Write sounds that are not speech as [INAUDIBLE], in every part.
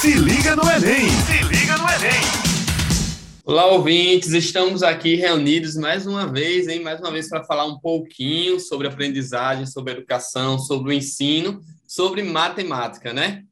Se liga no Enem! Se liga no Enem! Olá, ouvintes! Estamos aqui reunidos mais uma vez, hein? Mais uma vez para falar um pouquinho sobre aprendizagem, sobre educação, sobre o ensino, sobre matemática, né?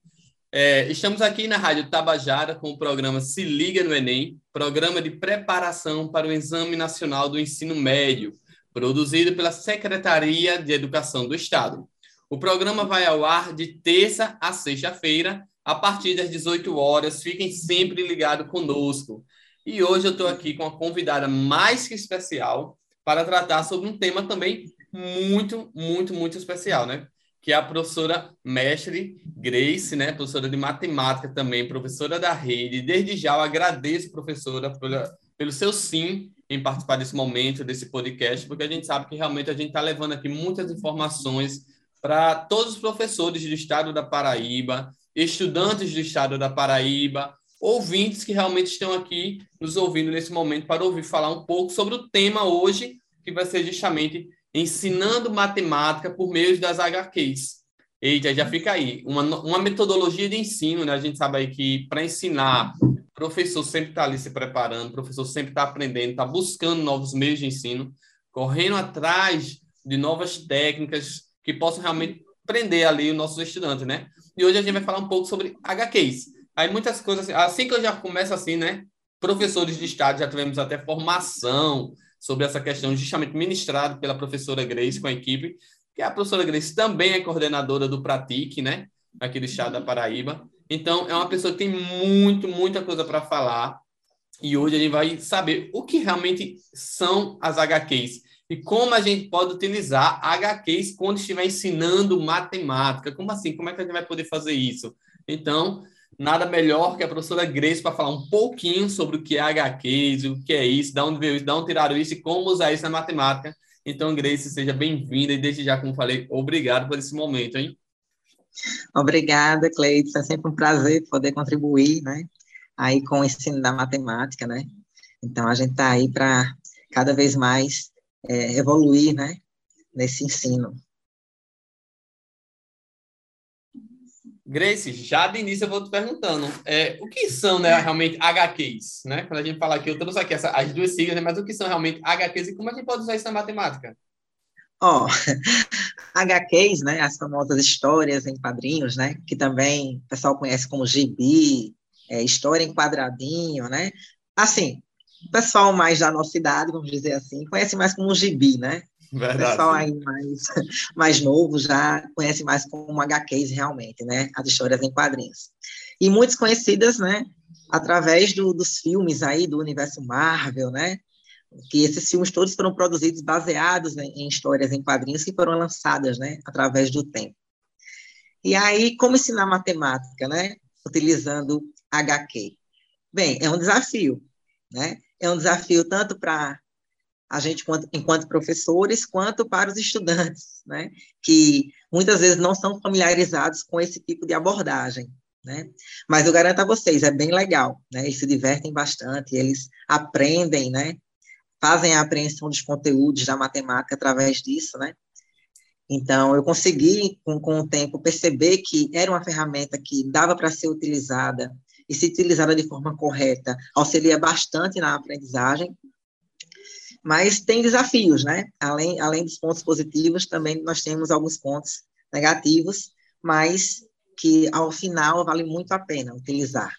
É, estamos aqui na Rádio Tabajara com o programa Se Liga no Enem, programa de preparação para o Exame Nacional do Ensino Médio, produzido pela Secretaria de Educação do Estado. O programa vai ao ar de terça a sexta-feira, a partir das 18 horas. Fiquem sempre ligados conosco. E hoje eu estou aqui com uma convidada mais que especial para tratar sobre um tema também muito, muito, muito especial, né? que é a professora mestre Grace, né, professora de matemática também, professora da rede. Desde já eu agradeço, professora, pela, pelo seu sim em participar desse momento, desse podcast, porque a gente sabe que realmente a gente está levando aqui muitas informações para todos os professores do estado da Paraíba, estudantes do estado da Paraíba, ouvintes que realmente estão aqui nos ouvindo nesse momento para ouvir falar um pouco sobre o tema hoje, que vai ser justamente ensinando matemática por meio das HQs. Eita, já fica aí. Uma, uma metodologia de ensino, né? A gente sabe aí que para ensinar, o professor sempre está ali se preparando, o professor sempre está aprendendo, está buscando novos meios de ensino, correndo atrás de novas técnicas que possam realmente prender ali os nossos estudantes, né? E hoje a gente vai falar um pouco sobre HQs. Aí muitas coisas, assim que eu já começo assim, né? Professores de estado já tivemos até formação, sobre essa questão justamente ministrado pela professora Grace com a equipe, que a professora Grace também é coordenadora do Pratique, né, aqui do estado da Paraíba. Então, é uma pessoa que tem muito, muita coisa para falar. E hoje a gente vai saber o que realmente são as HQs e como a gente pode utilizar HQs quando estiver ensinando matemática. Como assim? Como é que a gente vai poder fazer isso? Então, nada melhor que a professora Grace para falar um pouquinho sobre o que é HQs, o que é isso, de onde veio isso, de onde tiraram isso e como usar isso na matemática. Então, Grace, seja bem-vinda e desde já, como falei, obrigado por esse momento, hein? Obrigada, Cleiton. É sempre um prazer poder contribuir, né? Aí com o ensino da matemática, né? Então, a gente está aí para cada vez mais é, evoluir, né? Nesse ensino. Grace, já de início eu vou te perguntando, é, o que são né, realmente HQs? Né? Quando a gente fala aqui, eu trouxe aqui essa, as duas siglas, né, mas o que são realmente HQs e como a gente pode usar isso na matemática? Ó, [LAUGHS] oh, HQs, né, as famosas histórias em quadrinhos, né, que também o pessoal conhece como gibi, é, história em quadradinho, né? Assim, o pessoal mais da nossa idade, vamos dizer assim, conhece mais como gibi, né? Verdade. O pessoal aí mais, [LAUGHS] mais novo já conhece mais como HQs realmente, né? As histórias em quadrinhos. E muitas conhecidas, né? Através do, dos filmes aí do universo Marvel, né? Que esses filmes todos foram produzidos baseados né, em histórias em quadrinhos que foram lançadas, né? Através do tempo. E aí, como ensinar matemática, né? Utilizando HQ? Bem, é um desafio, né? É um desafio tanto para a gente enquanto professores, quanto para os estudantes, né, que muitas vezes não são familiarizados com esse tipo de abordagem, né? Mas eu garanto a vocês, é bem legal, né? Eles se divertem bastante, eles aprendem, né? Fazem a apreensão dos conteúdos da matemática através disso, né? Então, eu consegui, com, com o tempo, perceber que era uma ferramenta que dava para ser utilizada, e se utilizada de forma correta, auxilia bastante na aprendizagem, mas tem desafios, né? Além, além dos pontos positivos, também nós temos alguns pontos negativos, mas que ao final vale muito a pena utilizar.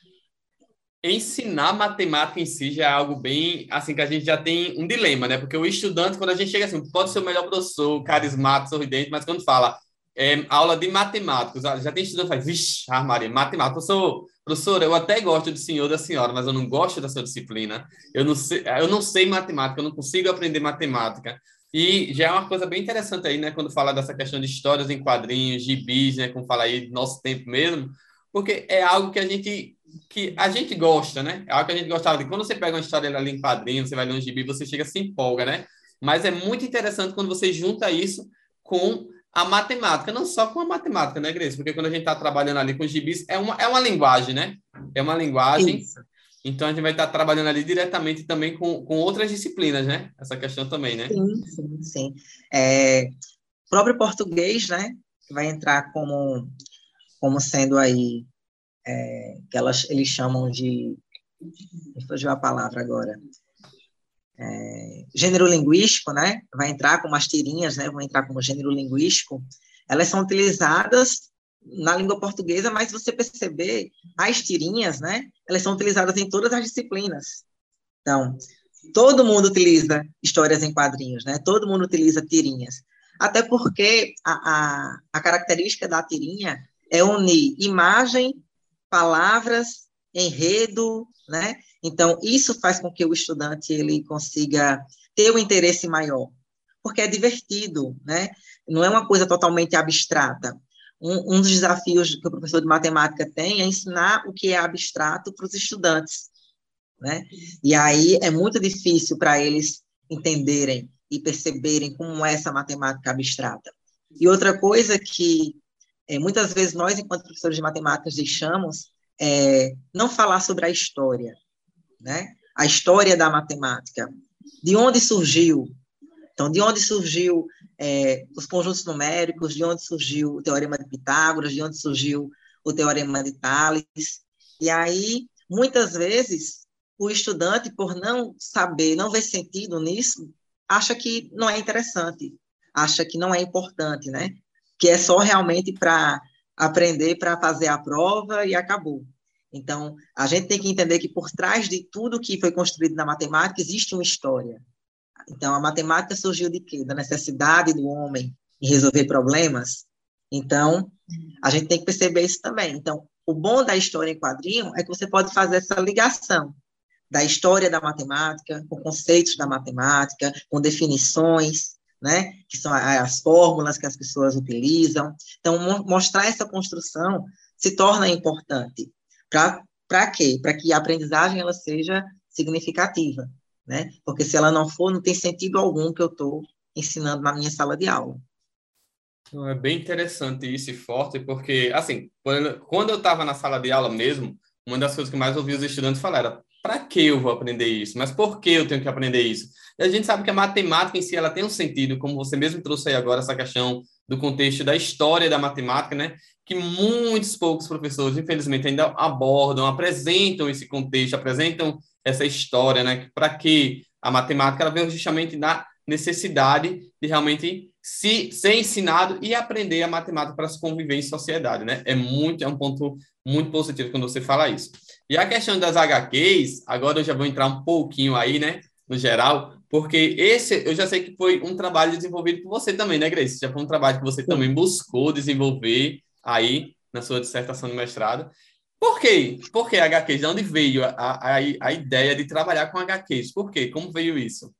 Ensinar matemática em si já é algo bem, assim, que a gente já tem um dilema, né? Porque o estudante, quando a gente chega assim, pode ser o melhor professor, carismático, sorridente, mas quando fala é, aula de matemáticos, já tem estudante que fala, vixe, armaria, matemática, professor, eu até gosto do senhor da senhora, mas eu não gosto da sua disciplina. Eu não sei, eu não sei matemática, eu não consigo aprender matemática. E já é uma coisa bem interessante aí, né, quando fala dessa questão de histórias em quadrinhos, gibis, né, como fala aí, nosso tempo mesmo, porque é algo que a gente que a gente gosta, né? É algo que a gente gostava de. Quando você pega uma história ali em quadrinho, você vai ler um gibi, você chega se empolga, né? Mas é muito interessante quando você junta isso com a matemática, não só com a matemática, né, Grace? Porque quando a gente está trabalhando ali com gibis, é uma, é uma linguagem, né? É uma linguagem. Isso. Então a gente vai estar tá trabalhando ali diretamente também com, com outras disciplinas, né? Essa questão também, né? Sim, sim, sim. É, próprio português, né? Vai entrar como, como sendo aí é, que elas, eles chamam de. Fugiu a palavra agora. É, gênero linguístico, né? Vai entrar como as tirinhas, né? Vão entrar como gênero linguístico. Elas são utilizadas na língua portuguesa, mas se você perceber, as tirinhas, né? Elas são utilizadas em todas as disciplinas. Então, todo mundo utiliza histórias em quadrinhos, né? Todo mundo utiliza tirinhas. Até porque a, a, a característica da tirinha é unir imagem, palavras, enredo, né? Então, isso faz com que o estudante ele consiga ter um interesse maior, porque é divertido, né? Não é uma coisa totalmente abstrata. Um, um dos desafios que o professor de matemática tem é ensinar o que é abstrato para os estudantes, né? E aí é muito difícil para eles entenderem e perceberem como é essa matemática abstrata. E outra coisa que é, muitas vezes nós, enquanto professores de matemática, deixamos é não falar sobre a história, né? A história da matemática, de onde surgiu? Então, de onde surgiu é, os conjuntos numéricos, de onde surgiu o teorema de Pitágoras, de onde surgiu o teorema de Tales. E aí, muitas vezes, o estudante, por não saber, não ver sentido nisso, acha que não é interessante, acha que não é importante, né? Que é só realmente para aprender para fazer a prova e acabou. Então, a gente tem que entender que por trás de tudo que foi construído na matemática existe uma história. Então, a matemática surgiu de quê? Da necessidade do homem em resolver problemas. Então, a gente tem que perceber isso também. Então, o bom da história em quadrinho é que você pode fazer essa ligação da história da matemática, com conceitos da matemática, com definições, né, que são as fórmulas que as pessoas utilizam. Então, mostrar essa construção se torna importante. Para quê? Para que a aprendizagem ela seja significativa, né? Porque se ela não for, não tem sentido algum que eu estou ensinando na minha sala de aula. É bem interessante isso e forte, porque, assim, quando eu estava na sala de aula mesmo, uma das coisas que mais ouvi os estudantes falar era para que eu vou aprender isso? Mas por que eu tenho que aprender isso? E a gente sabe que a matemática em si ela tem um sentido, como você mesmo trouxe aí agora essa questão do contexto da história da matemática, né? Que muitos poucos professores, infelizmente, ainda abordam, apresentam esse contexto, apresentam essa história, né? Para que a matemática ela vem justamente da necessidade de realmente se ser ensinado e aprender a matemática para se conviver em sociedade, né? É muito é um ponto muito positivo quando você fala isso. E a questão das HQs, agora eu já vou entrar um pouquinho aí, né, no geral, porque esse eu já sei que foi um trabalho desenvolvido por você também, né, Grace? Já foi um trabalho que você também buscou desenvolver aí na sua dissertação de mestrado. Por quê? Por que HQs? De onde veio a, a, a ideia de trabalhar com HQs? Por quê? Como veio isso?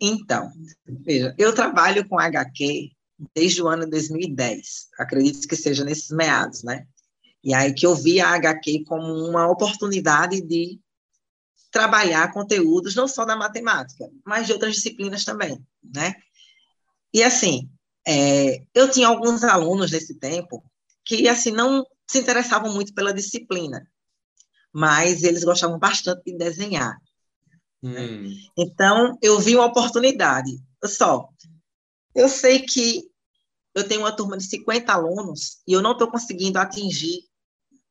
Então, veja, eu trabalho com HQ desde o ano 2010. Acredito que seja nesses meados, né? E aí que eu vi a HQ como uma oportunidade de trabalhar conteúdos não só da matemática, mas de outras disciplinas também, né? E assim, é, eu tinha alguns alunos nesse tempo que assim não se interessavam muito pela disciplina, mas eles gostavam bastante de desenhar. Né? Hum. Então eu vi uma oportunidade. Só, eu sei que eu tenho uma turma de 50 alunos e eu não estou conseguindo atingir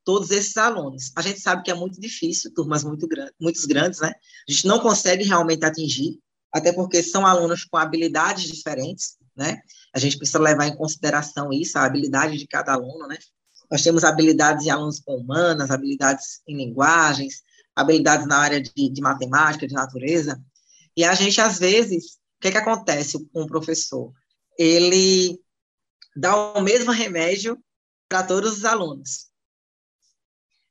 todos esses alunos. A gente sabe que é muito difícil, turmas muito grandes, muitos grandes, né? A gente não consegue realmente atingir, até porque são alunos com habilidades diferentes, né? A gente precisa levar em consideração isso, a habilidade de cada aluno, né? Nós temos habilidades em alunos com humanas, habilidades em linguagens, habilidades na área de, de matemática, de natureza, e a gente, às vezes, o que, que acontece com o professor? Ele dá o mesmo remédio para todos os alunos.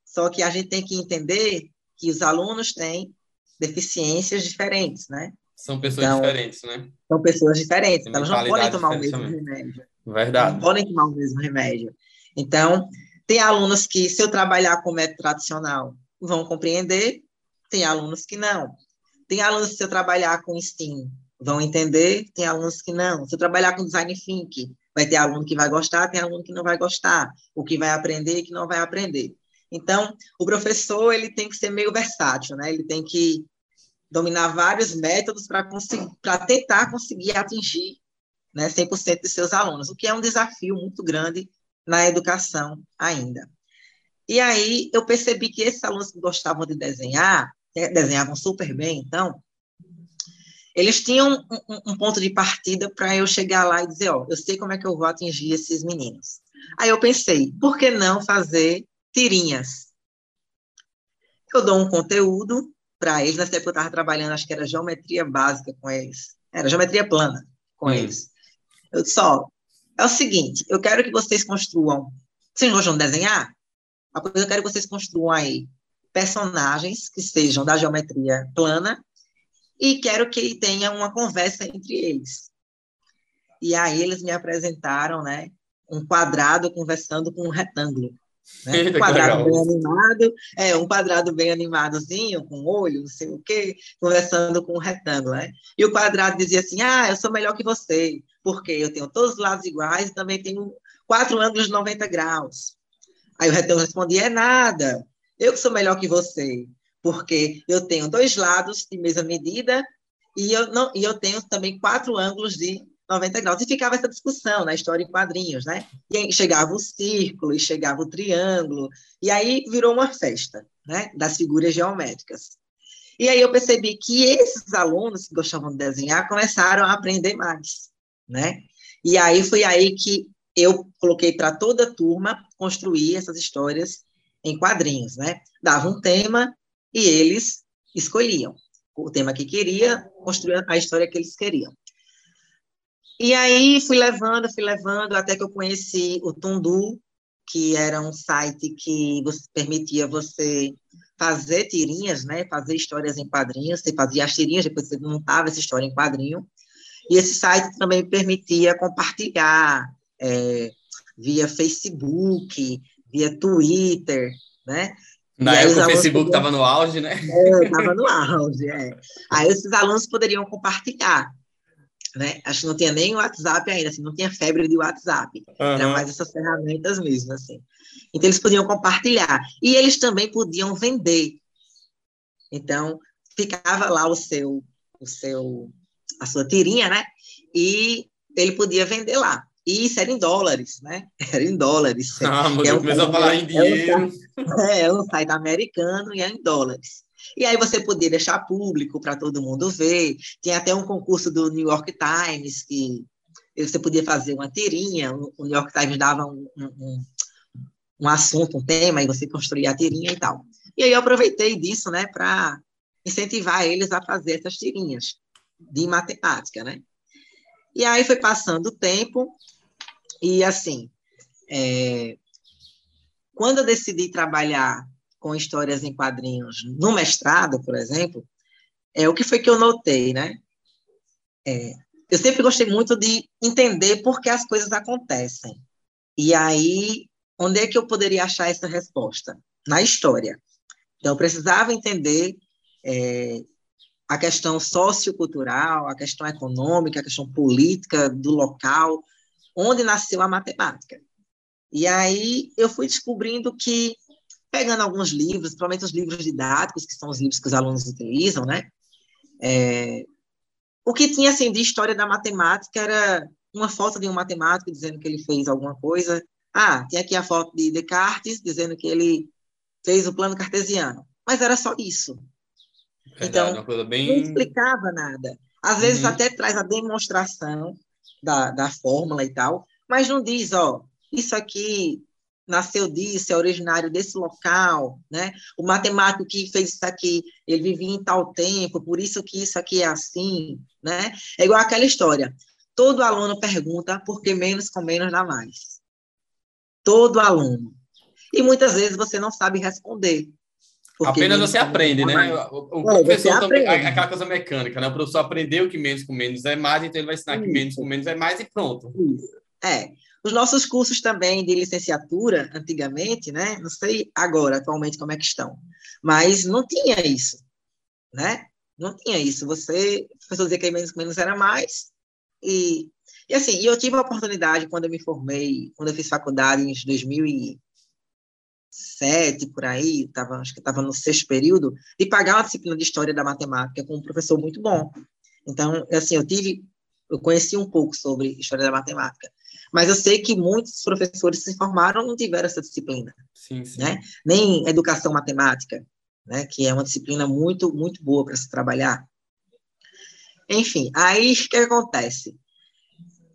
Só que a gente tem que entender que os alunos têm deficiências diferentes, né? São pessoas então, diferentes, né? São pessoas diferentes. Elas não podem tomar o mesmo também. remédio. Verdade. Não podem tomar o mesmo remédio. Então, tem alunos que, se eu trabalhar com método tradicional, vão compreender, tem alunos que não. Tem alunos que, se eu trabalhar com STEAM, vão entender, tem alunos que não. Se eu trabalhar com design thinking, vai ter aluno que vai gostar, tem aluno que não vai gostar, o que vai aprender e que não vai aprender. Então, o professor ele tem que ser meio versátil, né? Ele tem que dominar vários métodos para tentar conseguir atingir né, 100% de seus alunos, o que é um desafio muito grande na educação ainda. E aí eu percebi que esses alunos que gostavam de desenhar, desenhavam super bem, então, eles tinham um, um ponto de partida para eu chegar lá e dizer, ó, eu sei como é que eu vou atingir esses meninos. Aí eu pensei, por que não fazer tirinhas? Eu dou um conteúdo para eles, nessa época eu estava trabalhando, acho que era geometria básica com eles, era geometria plana com hum. eles. Eu disse, ó, é o seguinte, eu quero que vocês construam, vocês gostam de desenhar? Eu quero que vocês construam aí personagens que sejam da geometria plana e quero que tenha uma conversa entre eles. E aí eles me apresentaram, né, um quadrado conversando com um retângulo. Né? [LAUGHS] Um quadrado bem animado, é, um quadrado bem animadozinho, com olho, não sei o quê, conversando com um retângulo, né? E o quadrado dizia assim, ah, eu sou melhor que você, porque eu tenho todos os lados iguais e também tenho quatro ângulos de 90 graus. Aí o retângulo respondia, é nada, eu que sou melhor que você, porque eu tenho dois lados de mesma medida e eu, não, e eu tenho também quatro ângulos de 90 graus. E ficava essa discussão na história em quadrinhos, né? E aí chegava o círculo, e chegava o triângulo, e aí virou uma festa, né? Das figuras geométricas. E aí eu percebi que esses alunos que gostavam de desenhar começaram a aprender mais, né? E aí foi aí que eu coloquei para toda a turma construir essas histórias em quadrinhos, né? Dava um tema e eles escolhiam o tema que queria, construir a história que eles queriam. E aí fui levando, fui levando, até que eu conheci o Tundu, que era um site que você, permitia você fazer tirinhas, né? Fazer histórias em quadrinhos. Você fazia as tirinhas, depois você montava essa história em quadrinho. E esse site também permitia compartilhar é, via Facebook, via Twitter, né? Na época o Facebook estava no auge, né? É, estava no auge, é. Aí esses alunos poderiam compartilhar, né? Acho que não tinha nem WhatsApp ainda, assim, não tinha febre de WhatsApp. Uhum. Eram mais essas ferramentas mesmo, assim. Então, eles podiam compartilhar. E eles também podiam vender. Então, ficava lá o seu, o seu, a sua tirinha, né? E ele podia vender lá. E isso era em dólares, né? [LAUGHS] Era em dólares. Ah, mas é um, começou a falar em dinheiro. É, é um site americano e é em dólares. E aí você podia deixar público para todo mundo ver. Tinha até um concurso do New York Times que você podia fazer uma tirinha. O New York Times dava um, um, um assunto, um tema, e você construía a tirinha e tal. E aí eu aproveitei disso, né, para incentivar eles a fazer essas tirinhas de matemática, né? E aí foi passando o tempo, e assim, é, quando eu decidi trabalhar com histórias em quadrinhos no mestrado, por exemplo, é o que foi que eu notei, né? É, eu sempre gostei muito de entender por que as coisas acontecem. E aí, onde é que eu poderia achar essa resposta? Na história. Então, eu precisava entender é, a questão sociocultural, a questão econômica, a questão política do local, onde nasceu a matemática. E aí eu fui descobrindo que, pegando alguns livros, principalmente os livros didáticos, que são os livros que os alunos utilizam, né? É, o que tinha assim de história da matemática era uma foto de um matemático dizendo que ele fez alguma coisa. Ah, tem aqui a foto de Descartes dizendo que ele fez o plano cartesiano. Mas era só isso. Verdade, então, bem... não explicava nada. Às vezes uhum. até traz a demonstração da, da fórmula e tal, mas não diz, ó, isso aqui nasceu disso, é originário desse local, né? O matemático que fez isso aqui, ele vivia em tal tempo, por isso que isso aqui é assim, né? É igual aquela história. Todo aluno pergunta por que menos com menos dá mais. Todo aluno. E muitas vezes você não sabe responder. Apenas você aprende, né? O, o é, professor também, aquela coisa mecânica, né? O professor aprendeu que menos com menos é mais, então ele vai ensinar Isso. que menos com menos é mais e pronto. Isso. É. Os nossos cursos também de licenciatura, antigamente, né? Não sei agora, atualmente, como é que estão, mas não tinha isso, né? Não tinha isso. Você, o professor dizia que menos com menos era mais, e, e assim, eu tive a oportunidade, quando eu me formei, quando eu fiz faculdade em 2000 e sete, por aí, tava, acho que estava no sexto período, de pagar uma disciplina de História da Matemática com um professor muito bom. Então, assim, eu tive, eu conheci um pouco sobre História da Matemática. Mas eu sei que muitos professores se formaram não tiveram essa disciplina. Sim, sim. Né? Nem educação matemática, né? que é uma disciplina muito, muito boa para se trabalhar. Enfim, aí o que acontece?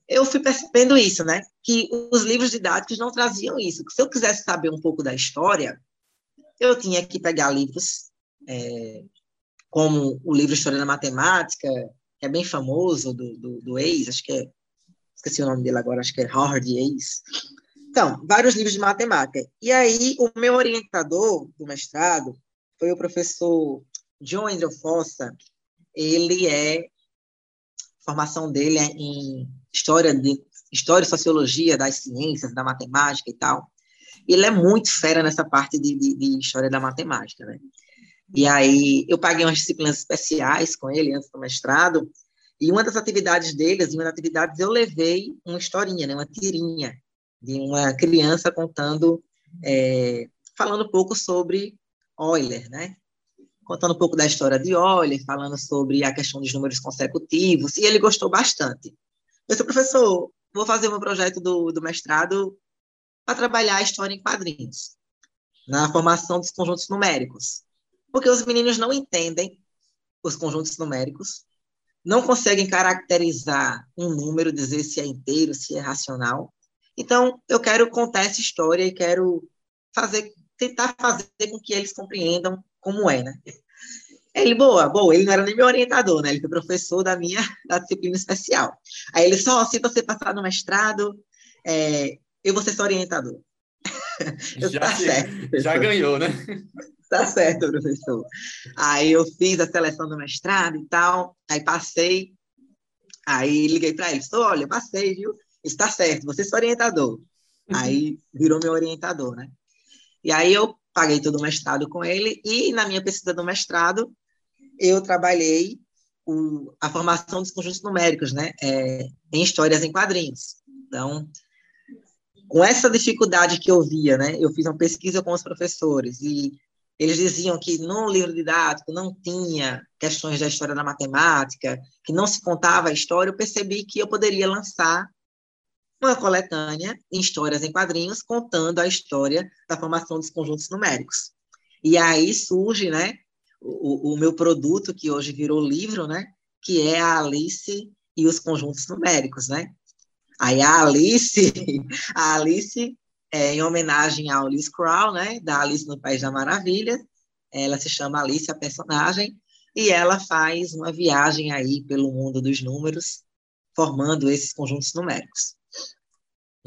Eu fui percebendo isso, né? Que os livros didáticos não traziam isso. Se eu quisesse saber um pouco da história, eu tinha que pegar livros é, como o livro História da Matemática, que é bem famoso, do, do, do ex, acho que é, esqueci o nome dele agora, acho que é Howard Ex. Então, vários livros de matemática. E aí, o meu orientador do mestrado foi o professor John Andrew Fossa. Ele é, a formação dele é em história, de, história e sociologia das ciências, da matemática e tal. Ele é muito fera nessa parte de, de, de história da matemática, né? E aí eu paguei umas disciplinas especiais com ele antes do mestrado, e uma das atividades deles, uma das atividades eu levei uma historinha, né, uma tirinha de uma criança contando, é, falando um pouco sobre Euler, né? Contando um pouco da história de Euler, falando sobre a questão dos números consecutivos, e ele gostou bastante. Eu disse, professor, vou fazer um projeto do, do mestrado para trabalhar a história em quadrinhos, na formação dos conjuntos numéricos porque os meninos não entendem os conjuntos numéricos, não conseguem caracterizar um número, dizer se é inteiro, se é racional. Então, eu quero contar essa história e quero fazer, tentar fazer com que eles compreendam como é, né? Ele, boa, boa, ele não era nem meu orientador, né? Ele foi professor da minha da disciplina especial. Aí ele só, se você passar no mestrado, é, eu vou ser seu orientador. [LAUGHS] já, tá certo, já ganhou, né? Tá certo, professor. Aí eu fiz a seleção do mestrado e tal, aí passei, aí liguei para ele, disse, olha, passei, viu? Está certo, você é orientador. Aí virou meu orientador, né? E aí eu paguei todo o mestrado com ele e na minha pesquisa do mestrado eu trabalhei o, a formação dos conjuntos numéricos, né? É, em histórias em quadrinhos. Então, com essa dificuldade que eu via, né? Eu fiz uma pesquisa com os professores e eles diziam que no livro didático não tinha questões da história da matemática, que não se contava a história, eu percebi que eu poderia lançar uma coletânea em histórias em quadrinhos contando a história da formação dos conjuntos numéricos. E aí surge, né, o, o meu produto que hoje virou livro, né, que é a Alice e os conjuntos numéricos, né? Aí a Alice, [LAUGHS] a Alice é, em homenagem ao Lewis Crow, né, da Alice no País da Maravilha. Ela se chama Alice, a personagem, e ela faz uma viagem aí pelo mundo dos números, formando esses conjuntos numéricos.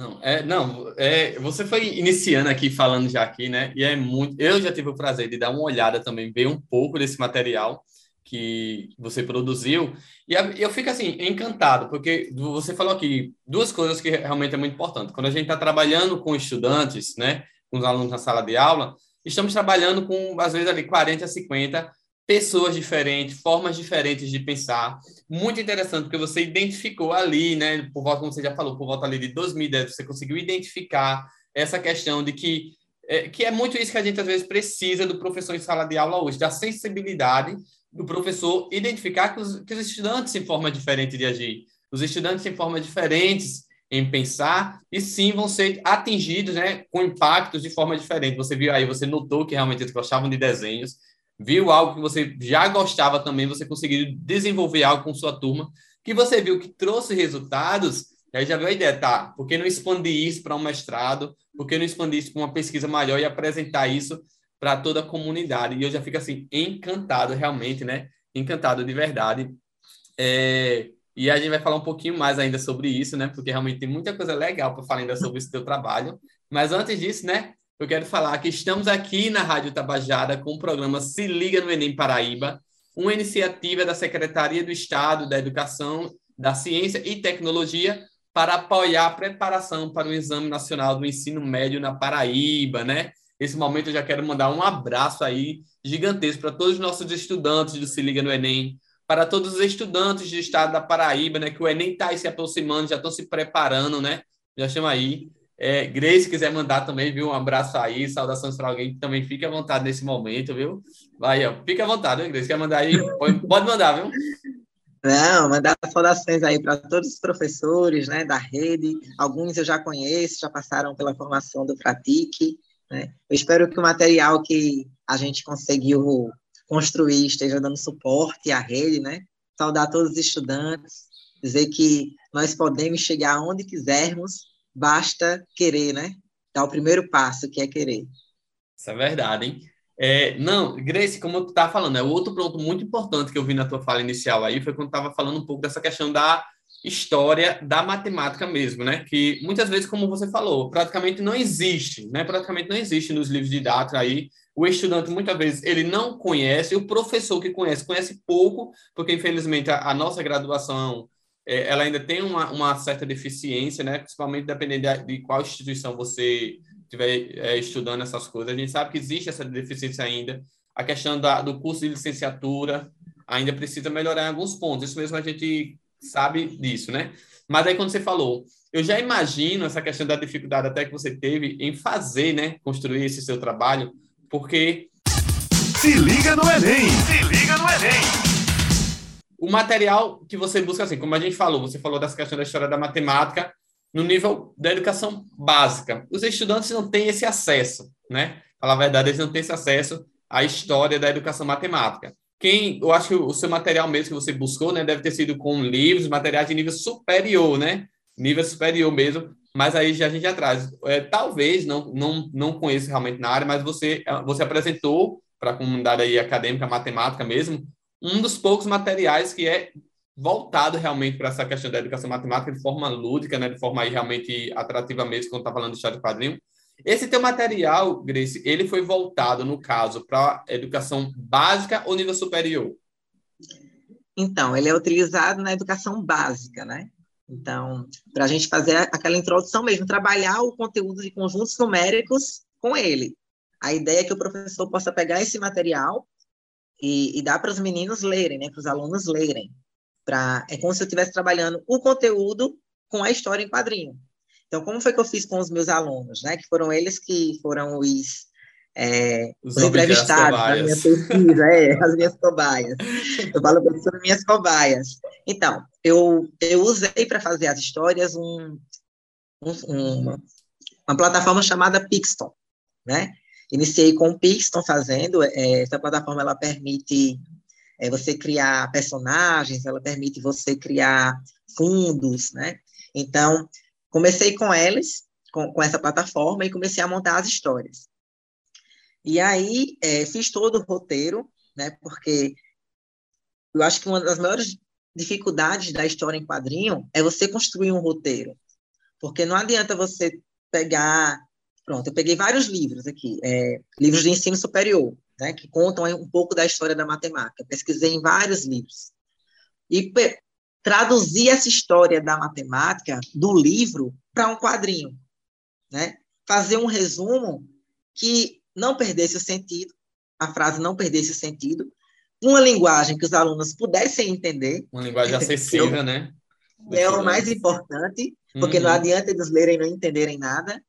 Não, é, não, é, você foi iniciando aqui, falando já aqui, né? E é muito. Eu já tive o prazer de dar uma olhada também, ver um pouco desse material que você produziu. E eu fico assim, encantado, porque você falou aqui duas coisas que realmente é muito importante. Quando a gente está trabalhando com estudantes, né, com os alunos na sala de aula, estamos trabalhando com, às vezes, ali 40 a 50 pessoas diferentes, formas diferentes de pensar. Muito interessante, porque você identificou ali, né, por volta, como você já falou, por volta ali de 2010, você conseguiu identificar essa questão de que é, que é muito isso que a gente às vezes precisa do professor em sala de aula hoje, da sensibilidade do professor identificar que os, que os estudantes têm forma diferente de agir, os estudantes têm formas diferentes em pensar e sim vão ser atingidos né, com impactos de forma diferente. Você viu aí, você notou que realmente eles gostavam de desenhos, viu algo que você já gostava também, você conseguiu desenvolver algo com sua turma, que você viu que trouxe resultados, aí já viu a ideia, tá? Por que não expandir isso para um mestrado? Por que não expandir isso para uma pesquisa maior e apresentar isso para toda a comunidade. E eu já fico assim, encantado realmente, né? Encantado de verdade. É, e a gente vai falar um pouquinho mais ainda sobre isso, né? Porque realmente tem muita coisa legal para falar ainda sobre esse teu trabalho. Mas antes disso, né? Eu quero falar que estamos aqui na Rádio Tabajara com o programa Se Liga no Enem Paraíba, uma iniciativa da Secretaria do Estado da Educação, da Ciência e Tecnologia para apoiar a preparação para o Exame Nacional do Ensino Médio na Paraíba, né? Nesse momento, eu já quero mandar um abraço aí gigantesco para todos os nossos estudantes do Se Liga no Enem, para todos os estudantes do estado da Paraíba, né? Que o Enem está se aproximando, já estão se preparando, né? Já chama aí. É, Grace, se quiser mandar também, viu? Um abraço aí, saudações para alguém que também fique à vontade nesse momento, viu? Vai, ó, fica à vontade, viu, Grace? Quer mandar aí? Pode, mandar, viu? Não, mandar saudações aí para todos os professores né, da rede. Alguns eu já conheço, já passaram pela formação do Pratique. Né? Eu espero que o material que a gente conseguiu construir esteja dando suporte à rede, né? Saudar todos os estudantes, dizer que nós podemos chegar aonde quisermos, basta querer, né? Dar o primeiro passo, que é querer. Isso é verdade, hein? É, não, Grace, como tu estava falando, é outro ponto muito importante que eu vi na tua fala inicial aí foi quando estava falando um pouco dessa questão da história da matemática mesmo, né? Que muitas vezes, como você falou, praticamente não existe, né? Praticamente não existe nos livros didáticos aí. O estudante muitas vezes ele não conhece, o professor que conhece conhece pouco, porque infelizmente a, a nossa graduação ela ainda tem uma, uma certa deficiência, né? Principalmente dependendo de, de qual instituição você estiver é, estudando essas coisas, a gente sabe que existe essa deficiência ainda. A questão da, do curso de licenciatura ainda precisa melhorar em alguns pontos. Isso mesmo a gente sabe disso, né? Mas aí quando você falou, eu já imagino essa questão da dificuldade até que você teve em fazer, né, construir esse seu trabalho, porque se liga no Enem, se liga no Enem. O material que você busca assim, como a gente falou, você falou dessa questão da história da matemática, no nível da educação básica. Os estudantes não têm esse acesso, né? Falar a verdade, eles não têm esse acesso à história da educação matemática. Quem, eu acho que o seu material mesmo que você buscou, né, deve ter sido com livros, materiais de nível superior, né? Nível superior mesmo, mas aí já a gente já traz. É, talvez, não, não, não conheço realmente na área, mas você, você apresentou para a comunidade aí acadêmica, matemática mesmo, um dos poucos materiais que é voltado realmente para essa questão da educação matemática de forma lúdica, né, de forma aí realmente atrativa mesmo, quando está falando de história de quadrinho. Esse teu material, Grace, ele foi voltado, no caso, para educação básica ou nível superior? Então, ele é utilizado na educação básica, né? Então, para a gente fazer aquela introdução mesmo, trabalhar o conteúdo de conjuntos numéricos com ele. A ideia é que o professor possa pegar esse material e, e dar para os meninos lerem, né? Para os alunos lerem. Pra, é como se eu estivesse trabalhando o conteúdo com a história em quadrinho. Então, como foi que eu fiz com os meus alunos, né? Que foram eles que foram os, é, os, os entrevistados da minha pesquisa, é, as minhas cobaias. Eu falo que são minhas cobaias. Então, eu, eu usei para fazer as histórias um, um, uma, uma plataforma chamada Pixton, né? Iniciei com o Pixton fazendo, é, essa plataforma ela permite é, você criar personagens, ela permite você criar fundos, né? Então, comecei com eles, com, com essa plataforma, e comecei a montar as histórias. E aí, é, fiz todo o roteiro, né? Porque eu acho que uma das maiores dificuldades da história em quadrinho é você construir um roteiro. Porque não adianta você pegar. Pronto, eu peguei vários livros aqui, é, livros de ensino superior né, que contam um pouco da história da matemática. Pesquisei em vários livros. E traduzi essa história da matemática do livro para um quadrinho. Né? Fazer um resumo que não perdesse o sentido, a frase não perdesse o sentido, uma linguagem que os alunos pudessem entender. Uma linguagem acessível, né? É o mais importante, porque uhum. não adianta eles lerem e não entenderem nada.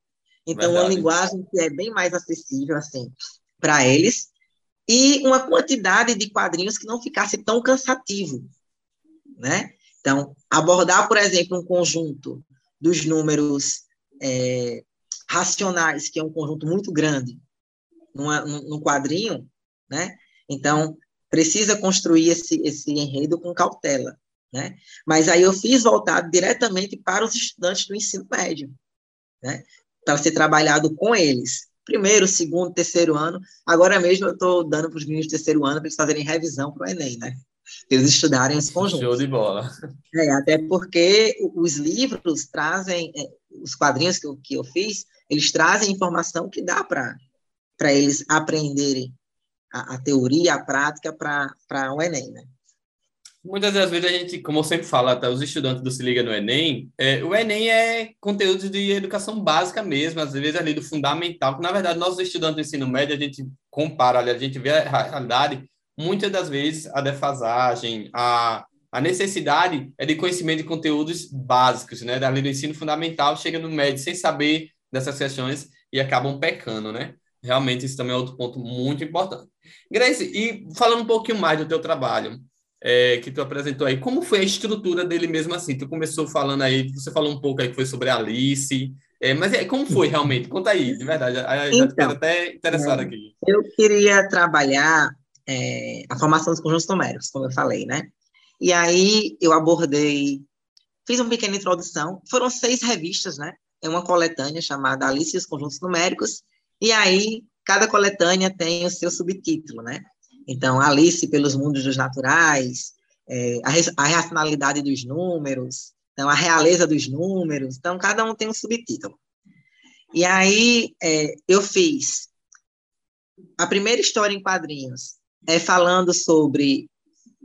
Então, Verdade. uma linguagem que é bem mais acessível, assim, para eles e uma quantidade de quadrinhos que não ficasse tão cansativo, né? Então, abordar, por exemplo, um conjunto dos números é, racionais, que é um conjunto muito grande, numa, num quadrinho, né? Então, precisa construir esse, esse enredo com cautela, né? Mas aí eu fiz voltado diretamente para os estudantes do ensino médio, né? Para ser trabalhado com eles primeiro, segundo, terceiro ano. Agora mesmo eu estou dando para os meninos de terceiro ano para eles fazerem revisão para o Enem, né? Eles estudarem esse conjunto. Show de bola. É, até porque os livros trazem, é, os quadrinhos que eu, que eu fiz, eles trazem informação que dá para eles aprenderem a, a teoria, a prática para o Enem, né? Muitas das vezes a gente, como eu sempre falo, até os estudantes do Se Liga no Enem, é, o Enem é conteúdo de educação básica mesmo, às vezes ali do fundamental, que na verdade nossos estudantes do ensino médio, a gente compara ali, a gente vê a realidade, muitas das vezes a defasagem, a, a necessidade é de conhecimento de conteúdos básicos, né? Dali do ensino fundamental, chega no médio sem saber dessas questões e acabam pecando, né? Realmente isso também é outro ponto muito importante. Grace, e falando um pouquinho mais do teu trabalho, é, que tu apresentou aí, como foi a estrutura dele mesmo assim? Tu começou falando aí, você falou um pouco aí que foi sobre a Alice, é, mas é, como foi realmente? Conta aí, de verdade. Eu já então, até interessado é, aqui. Eu queria trabalhar é, a formação dos conjuntos numéricos, como eu falei, né? E aí eu abordei, fiz uma pequena introdução. Foram seis revistas, né? É uma coletânea chamada Alice e os Conjuntos Numéricos. E aí cada coletânea tem o seu subtítulo, né? Então, Alice pelos mundos dos naturais, é, a, a racionalidade dos números, então, a realeza dos números. Então, cada um tem um subtítulo. E aí, é, eu fiz a primeira história em quadrinhos, é falando sobre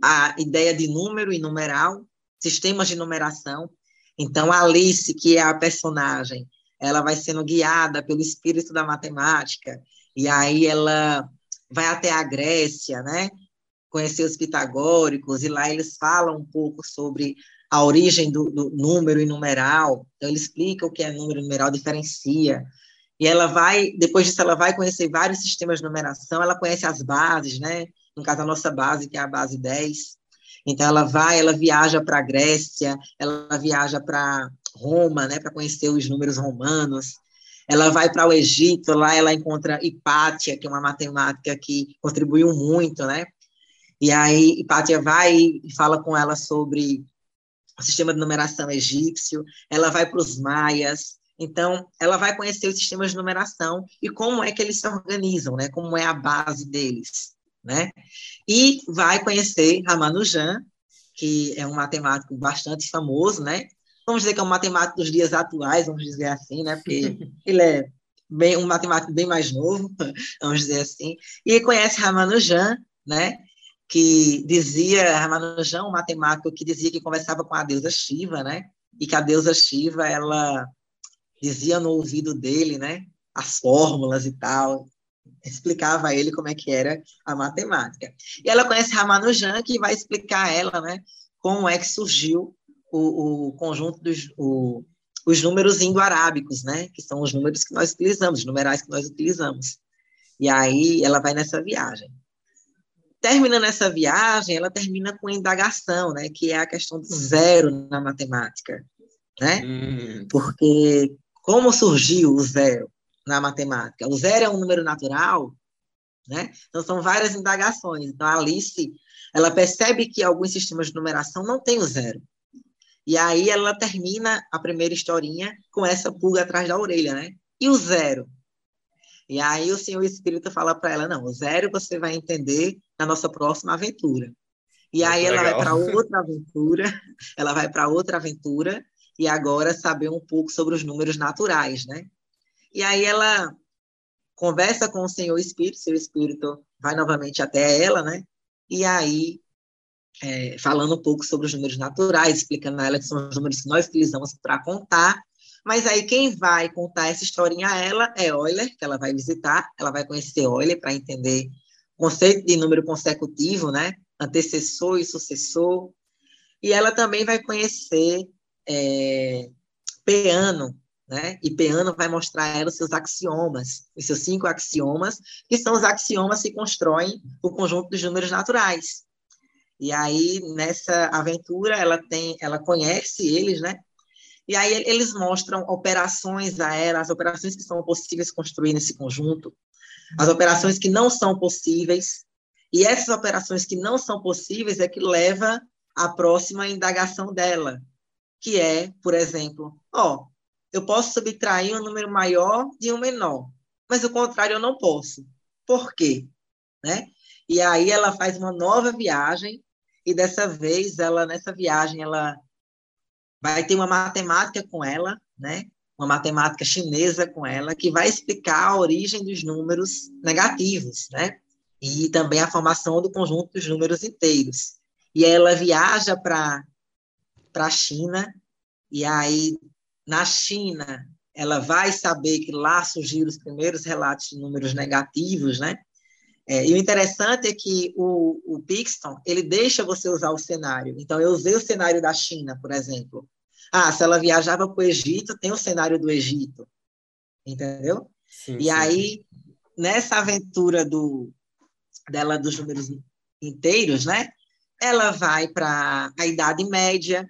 a ideia de número e numeral, sistemas de numeração. Então, Alice, que é a personagem, ela vai sendo guiada pelo espírito da matemática, e aí ela vai até a Grécia, né? Conhecer os pitagóricos, e lá eles falam um pouco sobre a origem do, do número e numeral. Então, ele explica o que é número e numeral, diferencia. E ela vai, depois disso, ela vai conhecer vários sistemas de numeração, ela conhece as bases, né? No caso, a nossa base, que é a base 10. Então, ela vai, ela viaja para a Grécia, ela viaja para Roma, né? Para conhecer os números romanos. Ela vai para o Egito, lá ela encontra Hipátia, que é uma matemática que contribuiu muito, né? E aí Hipátia vai e fala com ela sobre o sistema de numeração egípcio, ela vai para os maias, então ela vai conhecer os sistemas de numeração e como é que eles se organizam, né? Como é a base deles, né? E vai conhecer Ramanujan, que é um matemático bastante famoso, né? Vamos dizer que é um matemático dos dias atuais, vamos dizer assim, né? Porque [LAUGHS] ele é bem, um matemático bem mais novo, [LAUGHS] vamos dizer assim, e conhece Ramanujan, né? Que dizia, Ramanujan, um matemático que dizia que conversava com a deusa Shiva, né? E que a deusa Shiva, ela dizia no ouvido dele, né? As fórmulas e tal, explicava a ele como é que era a matemática. E ela conhece Ramanujan, que vai explicar a ela, né? Como é que surgiu o, o conjunto dos o, os números indo-arábicos, né? Que são os números que nós utilizamos, os numerais que nós utilizamos. E aí ela vai nessa viagem. Terminando essa viagem, ela termina com indagação, né? Que é a questão do zero na matemática, né? Hum. Porque como surgiu o zero na matemática? O zero é um número natural, né? Então são várias indagações. Então a Alice, ela percebe que alguns sistemas de numeração não têm o zero. E aí ela termina a primeira historinha com essa pulga atrás da orelha, né? E o zero? E aí o Senhor Espírito fala para ela, não, o zero você vai entender na nossa próxima aventura. E aí ela legal. vai para [LAUGHS] outra aventura, ela vai para outra aventura e agora saber um pouco sobre os números naturais, né? E aí ela conversa com o Senhor Espírito, seu Espírito vai novamente até ela, né? E aí é, falando um pouco sobre os números naturais, explicando a ela que são os números que nós utilizamos para contar. Mas aí quem vai contar essa historinha a ela é Euler, que ela vai visitar, ela vai conhecer Euler para entender o conceito de número consecutivo, né? Antecessor e sucessor. E ela também vai conhecer é, Peano, né? E Peano vai mostrar a ela os seus axiomas, os seus cinco axiomas, que são os axiomas que constroem o conjunto dos números naturais. E aí, nessa aventura, ela tem, ela conhece eles, né? E aí eles mostram operações a ela, as operações que são possíveis construir nesse conjunto, as operações que não são possíveis, e essas operações que não são possíveis é que leva à próxima indagação dela, que é, por exemplo, ó, eu posso subtrair um número maior de um menor, mas o contrário eu não posso. Por quê? Né? E aí ela faz uma nova viagem e dessa vez ela nessa viagem ela vai ter uma matemática com ela, né? Uma matemática chinesa com ela que vai explicar a origem dos números negativos, né? E também a formação do conjunto dos números inteiros. E ela viaja para para a China e aí na China ela vai saber que lá surgiram os primeiros relatos de números negativos, né? É, e o interessante é que o, o Pixton, ele deixa você usar o cenário. Então, eu usei o cenário da China, por exemplo. Ah, se ela viajava para o Egito, tem o cenário do Egito. Entendeu? Sim, e sim. aí, nessa aventura do, dela dos números inteiros, né? ela vai para a Idade Média,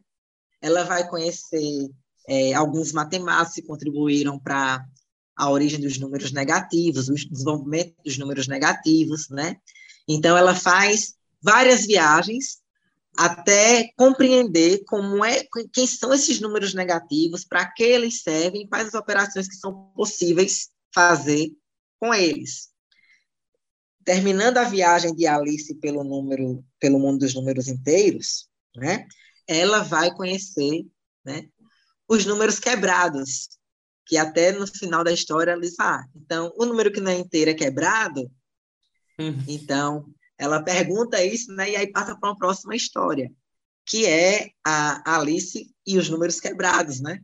ela vai conhecer é, alguns matemáticos que contribuíram para a origem dos números negativos, o desenvolvimento dos números negativos, né? Então, ela faz várias viagens até compreender como é, quem são esses números negativos, para que eles servem, quais as operações que são possíveis fazer com eles. Terminando a viagem de Alice pelo número, pelo mundo dos números inteiros, né? Ela vai conhecer, né, os números quebrados, que até no final da história ela diz, ah, então o número que não é inteiro é quebrado, uhum. então ela pergunta isso, né, e aí passa para uma próxima história, que é a Alice e os números quebrados, né?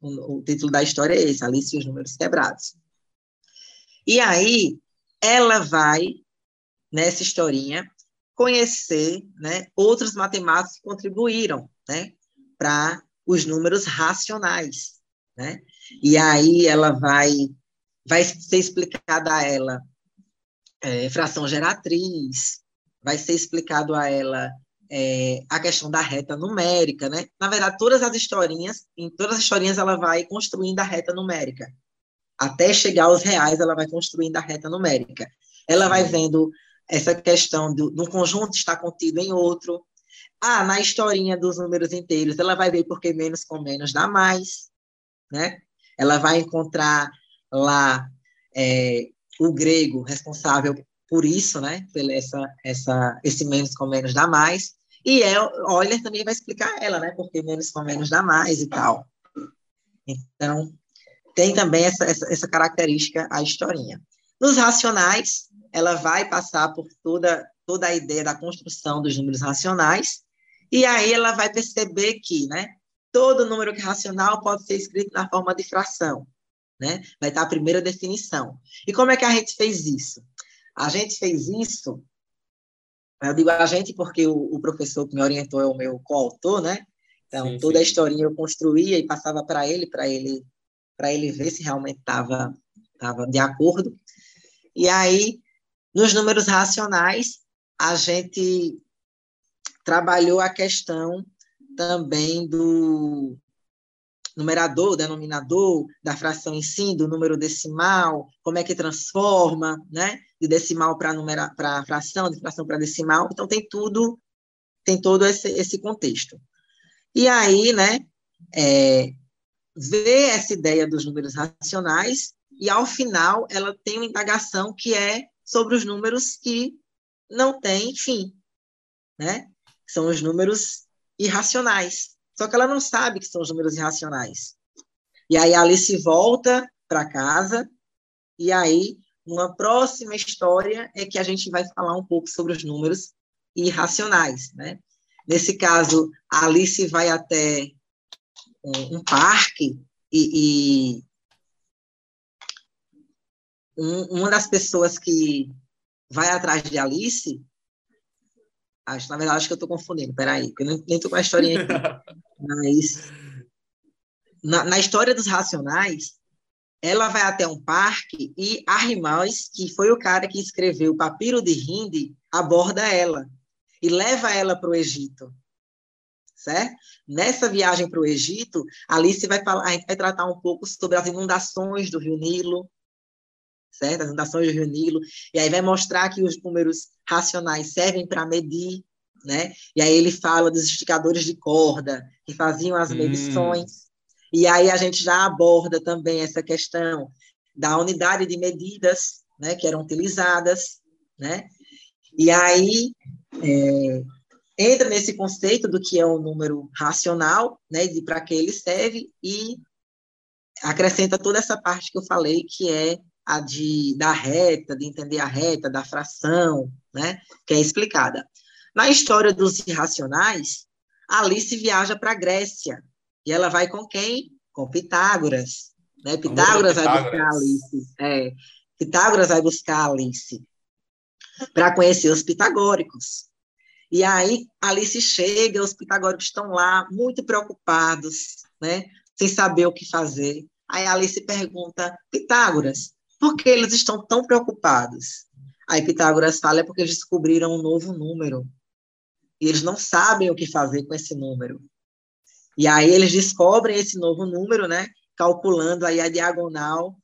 O, o título da história é esse, Alice e os números quebrados. E aí ela vai nessa historinha conhecer, né, outros matemáticos que contribuíram, né, para os números racionais, né? E aí ela vai vai ser explicada a ela é, fração geratriz, vai ser explicado a ela é, a questão da reta numérica, né? Na verdade, todas as historinhas, em todas as historinhas ela vai construindo a reta numérica. Até chegar aos reais, ela vai construindo a reta numérica. Ela vai vendo essa questão do, um conjunto está contido em outro, ah, na historinha dos números inteiros, ela vai ver porque menos com menos dá mais, né? Ela vai encontrar lá é, o grego responsável por isso, né? Por essa, essa, esse menos com menos dá mais. E é, Euler também vai explicar ela, né? Porque menos com menos dá mais e tal. Então, tem também essa, essa, essa característica a historinha. Nos racionais, ela vai passar por toda, toda a ideia da construção dos números racionais, e aí ela vai perceber que, né, todo número é racional pode ser escrito na forma de fração, né? Vai estar a primeira definição. E como é que a gente fez isso? A gente fez isso, eu digo a gente porque o, o professor que me orientou é o meu coautor, né? Então, sim, toda sim. a historinha eu construía e passava para ele, para ele para ele ver se realmente estava tava de acordo. E aí, nos números racionais, a gente trabalhou a questão também do numerador, denominador, da fração em si, do número decimal, como é que transforma, né, de decimal para fração, de fração para decimal. Então tem tudo, tem todo esse, esse contexto. E aí, né, é, ver essa ideia dos números racionais e ao final ela tem uma indagação que é sobre os números que não têm fim, né? são os números irracionais. Só que ela não sabe que são os números irracionais. E aí a Alice volta para casa, e aí, uma próxima história é que a gente vai falar um pouco sobre os números irracionais, né? Nesse caso, a Alice vai até um, um parque e, e um, uma das pessoas que vai atrás de Alice Acho, na verdade, acho que eu estou confundindo. Peraí, porque eu nem estou com a historinha aqui. [LAUGHS] Mas, na, na, história dos Racionais, ela vai até um parque e Arrimais, que foi o cara que escreveu o Papiro de Hindi, aborda ela e leva ela para o Egito. Certo? Nessa viagem para o Egito, Alice vai falar, a gente vai tratar um pouco sobre as inundações do Rio Nilo, certo? As inundações do Rio Nilo, e aí vai mostrar que os números racionais servem para medir, né? E aí ele fala dos esticadores de corda, que faziam as hum. medições, e aí a gente já aborda também essa questão da unidade de medidas, né, que eram utilizadas, né? E aí é, entra nesse conceito do que é um número racional, né, de para que ele serve e acrescenta toda essa parte que eu falei, que é a de, da reta, de entender a reta, da fração, né, que é explicada. Na história dos irracionais, Alice viaja para a Grécia, e ela vai com quem? Com Pitágoras. Né? Pitágoras, Pitágoras vai buscar Alice. É, Pitágoras vai buscar Alice para conhecer os pitagóricos. E aí Alice chega, os pitagóricos estão lá, muito preocupados, né? sem saber o que fazer. Aí Alice pergunta, Pitágoras, por que eles estão tão preocupados? Aí Pitágoras fala, é porque eles descobriram um novo número. e eles não sabem o que fazer com esse número. E aí eles descobrem esse novo número, né? Calculando aí a diagonal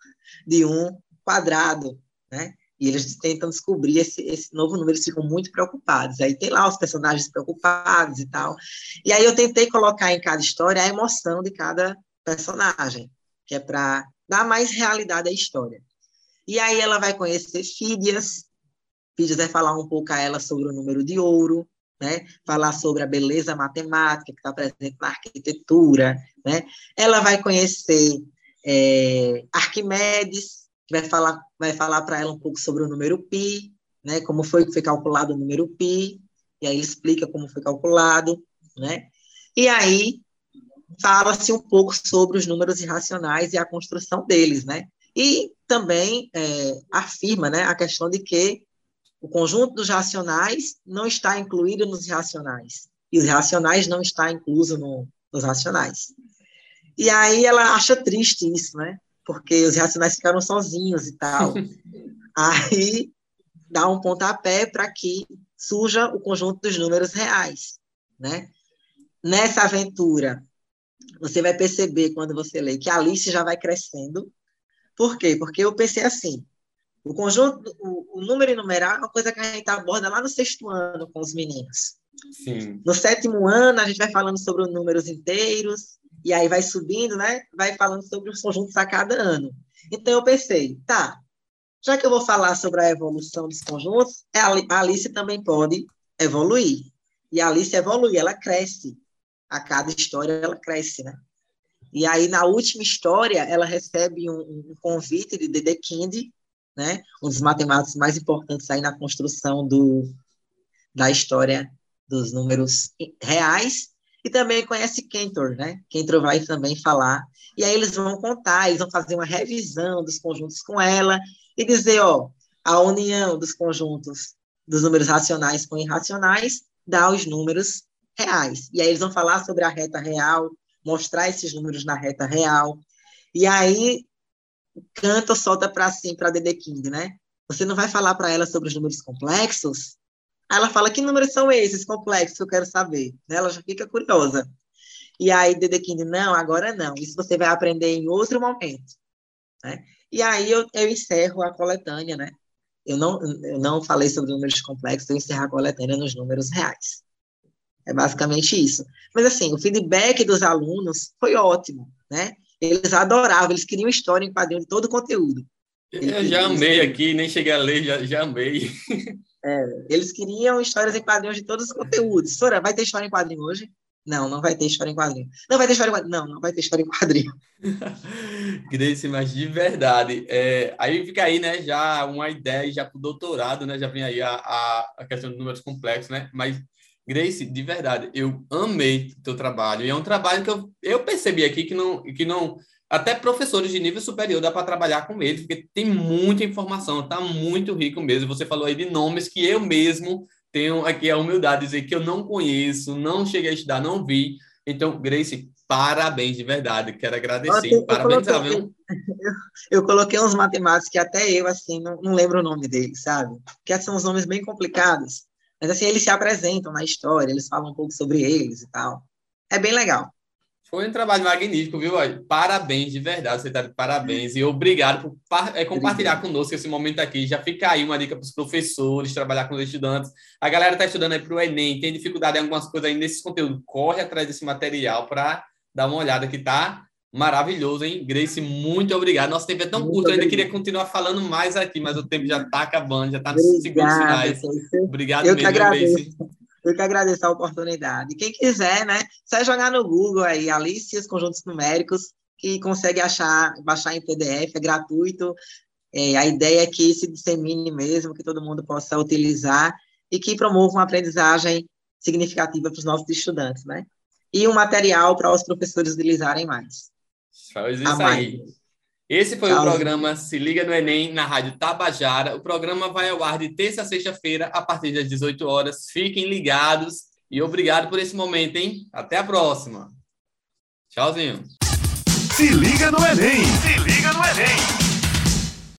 de um quadrado, né? E eles tentam descobrir esse, esse novo número, eles ficam muito preocupados. Aí tem lá os personagens preocupados e tal. E aí eu tentei colocar em cada história a emoção de cada personagem, que é para dar mais realidade à história. E aí ela vai conhecer Fídias, Fídias vai falar um pouco a ela sobre o número de ouro, né? falar sobre a beleza matemática que está presente na arquitetura. Né? Ela vai conhecer é, Arquimedes, que vai falar, vai falar para ela um pouco sobre o número π, né? como foi que foi calculado o número π, e aí ele explica como foi calculado. Né? E aí fala-se um pouco sobre os números irracionais e a construção deles, né? E também é, afirma né, a questão de que o conjunto dos racionais não está incluído nos irracionais. E os racionais não está incluso no, nos racionais. E aí ela acha triste isso, né? Porque os racionais ficaram sozinhos e tal. [LAUGHS] aí dá um pontapé para que surja o conjunto dos números reais, né? Nessa aventura, você vai perceber quando você lê que a Alice já vai crescendo. Por quê? Porque eu pensei assim, o conjunto, o, o número numeral é uma coisa que a gente aborda lá no sexto ano com os meninos. Sim. No sétimo ano, a gente vai falando sobre os números inteiros, e aí vai subindo, né? Vai falando sobre os conjuntos a cada ano. Então, eu pensei, tá, já que eu vou falar sobre a evolução dos conjuntos, a Alice também pode evoluir. E a Alice evolui, ela cresce. A cada história, ela cresce, né? E aí, na última história, ela recebe um, um convite de Dedekind, né? um dos matemáticos mais importantes aí na construção do, da história dos números reais, e também conhece Cantor, né? Cantor vai também falar, e aí eles vão contar, eles vão fazer uma revisão dos conjuntos com ela, e dizer, ó, a união dos conjuntos dos números racionais com irracionais dá os números reais. E aí eles vão falar sobre a reta real, mostrar esses números na reta real. E aí canta solta para assim, para Dede King, né? Você não vai falar para ela sobre os números complexos? Aí ela fala, que números são esses complexos eu quero saber? Ela já fica curiosa. E aí Dede King, não, agora não. Isso você vai aprender em outro momento. Né? E aí eu, eu encerro a coletânea, né? Eu não, eu não falei sobre números complexos, eu encerro a coletânea nos números reais. É basicamente isso. Mas, assim, o feedback dos alunos foi ótimo, né? Eles adoravam, eles queriam história em quadrinho de todo o conteúdo. Eu já amei aqui, nem cheguei a ler, já, já amei. [LAUGHS] É, eles queriam histórias em quadrinhos de todos os conteúdos. Sora, vai ter história em quadrinho hoje? Não, não vai ter história em quadrinho. Não vai ter história em quadrinho. Não, não vai ter história em quadrinho. [LAUGHS] Grace, mas de verdade. É, aí fica aí, né, já uma ideia já para o doutorado, né? Já vem aí a, a, a questão de números complexos, né? Mas Grace, de verdade, eu amei teu trabalho. E é um trabalho que eu, eu percebi aqui que não, que não. Até professores de nível superior dá para trabalhar com eles, porque tem muita informação, está muito rico mesmo. Você falou aí de nomes que eu mesmo tenho aqui a humildade de dizer que eu não conheço, não cheguei a estudar, não vi. Então, Grace, parabéns de verdade. Quero agradecer. Eu, parabéns, eu coloquei, eu, [LAUGHS] eu, coloquei uns matemáticos que até eu, assim, não, não lembro o nome deles, sabe? Porque são uns nomes bem complicados. Mas assim, eles se apresentam na história, eles falam um pouco sobre eles e tal. É bem legal. Foi um trabalho magnífico, viu? Parabéns, de verdade, você está de parabéns. E obrigado por é, compartilhar obrigado. conosco esse momento aqui. Já fica aí uma dica para os professores, trabalhar com os estudantes. A galera está estudando aí para o Enem, tem dificuldade em algumas coisas aí nesse conteúdo. Corre atrás desse material para dar uma olhada que tá Maravilhoso, hein? Grace, muito obrigado. Nosso tempo é tão muito curto, eu ainda queria continuar falando mais aqui, mas o tempo já está acabando, já está nos segundos finais. Obrigado eu mesmo, agradeço. Grace. Eu que agradeço a oportunidade. Quem quiser, né? Só jogar no Google aí, Alice os conjuntos numéricos, que consegue achar, baixar em PDF, é gratuito. É, a ideia é que se dissemine mesmo, que todo mundo possa utilizar e que promova uma aprendizagem significativa para os nossos estudantes, né? E um material para os professores utilizarem mais. Faz isso aí. Esse foi Tchau. o programa Se Liga no Enem na Rádio Tabajara. O programa vai ao ar de terça a sexta-feira, a partir das 18 horas. Fiquem ligados e obrigado por esse momento, hein? Até a próxima. Tchauzinho. Se liga no Enem! Se liga no Enem!